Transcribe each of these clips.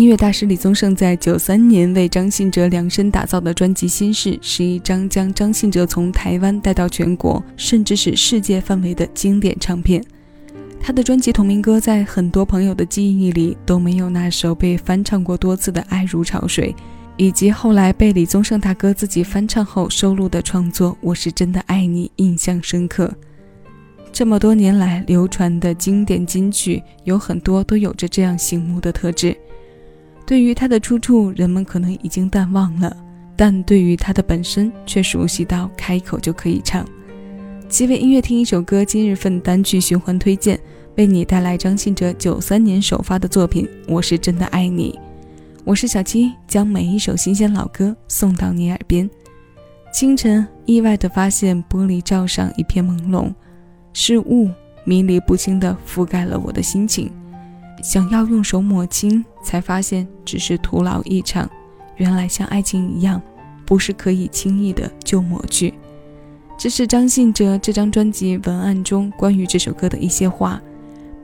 音乐大师李宗盛在九三年为张信哲量身打造的专辑《心事》是一张将张信哲从台湾带到全国，甚至是世界范围的经典唱片。他的专辑同名歌在很多朋友的记忆里都没有那首被翻唱过多次的《爱如潮水》，以及后来被李宗盛大哥自己翻唱后收录的创作《我是真的爱你》印象深刻。这么多年来流传的经典金曲，有很多都有着这样醒目的特质。对于它的出处，人们可能已经淡忘了，但对于它的本身却熟悉到开口就可以唱。七位音乐听一首歌，今日份单曲循环推荐，为你带来张信哲九三年首发的作品《我是真的爱你》。我是小七，将每一首新鲜老歌送到你耳边。清晨，意外地发现玻璃罩上一片朦胧，是雾迷离不清地覆盖了我的心情。想要用手抹清，才发现只是徒劳一场。原来像爱情一样，不是可以轻易的就抹去。这是张信哲这张专辑文案中关于这首歌的一些话。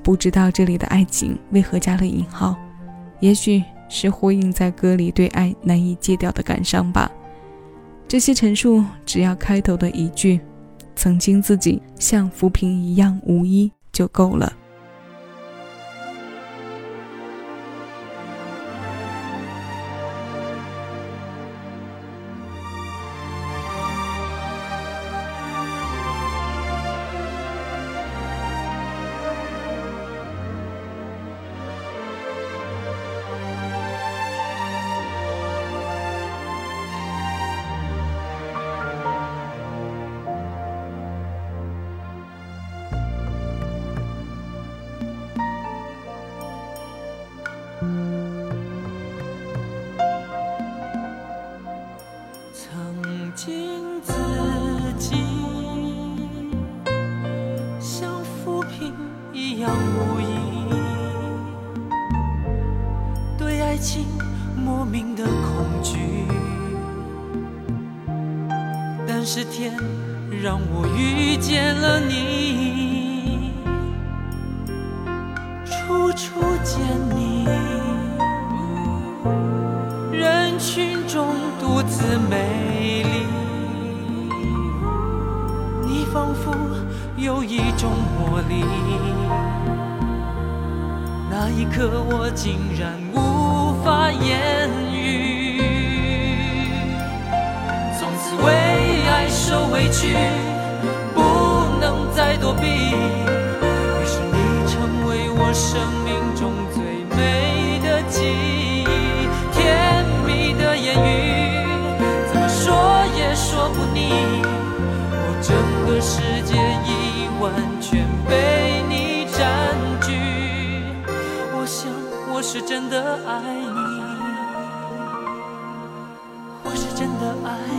不知道这里的爱情为何加了引号，也许是呼应在歌里对爱难以戒掉的感伤吧。这些陈述只要开头的一句“曾经自己像浮萍一样无依”就够了。情莫名的恐惧，但是天让我遇见了你，处处见你，人群中独自美丽，你仿佛有一种魔力，那一刻我竟然无。发言语，从此为爱受委屈，不能再躲避。于是你成为我生命中最美的记忆，甜蜜的言语，怎么说也说不腻。我整个世界已完的爱你。我是真的爱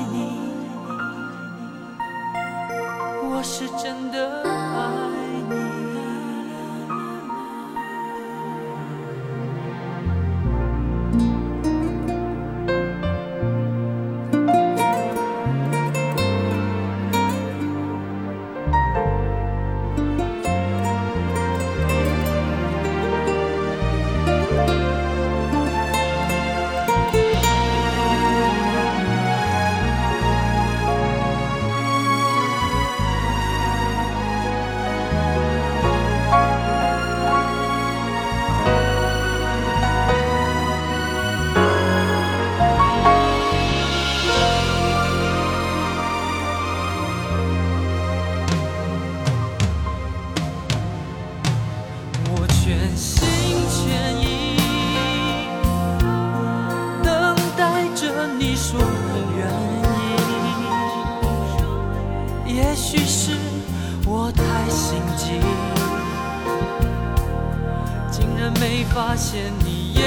没发现你眼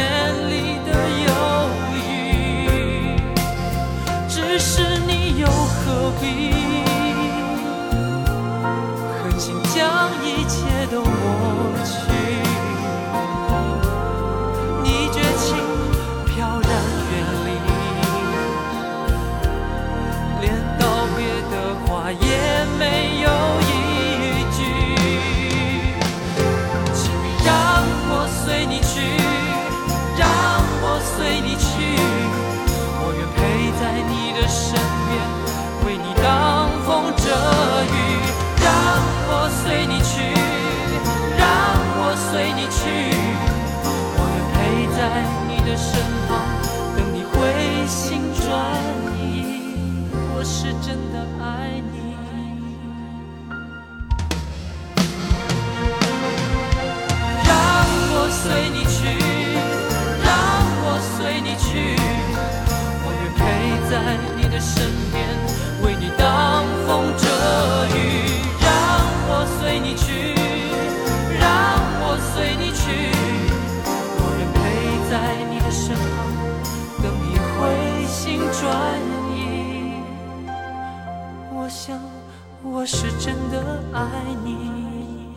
里的犹豫，只是你又何必狠心将一切都抹去？你绝情飘然远离，连道别的话也没我是真的爱你。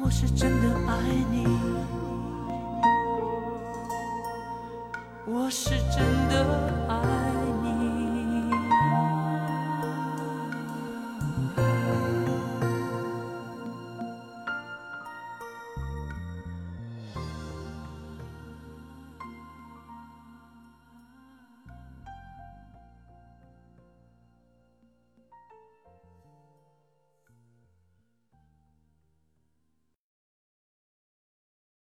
我是真的爱你。我是真的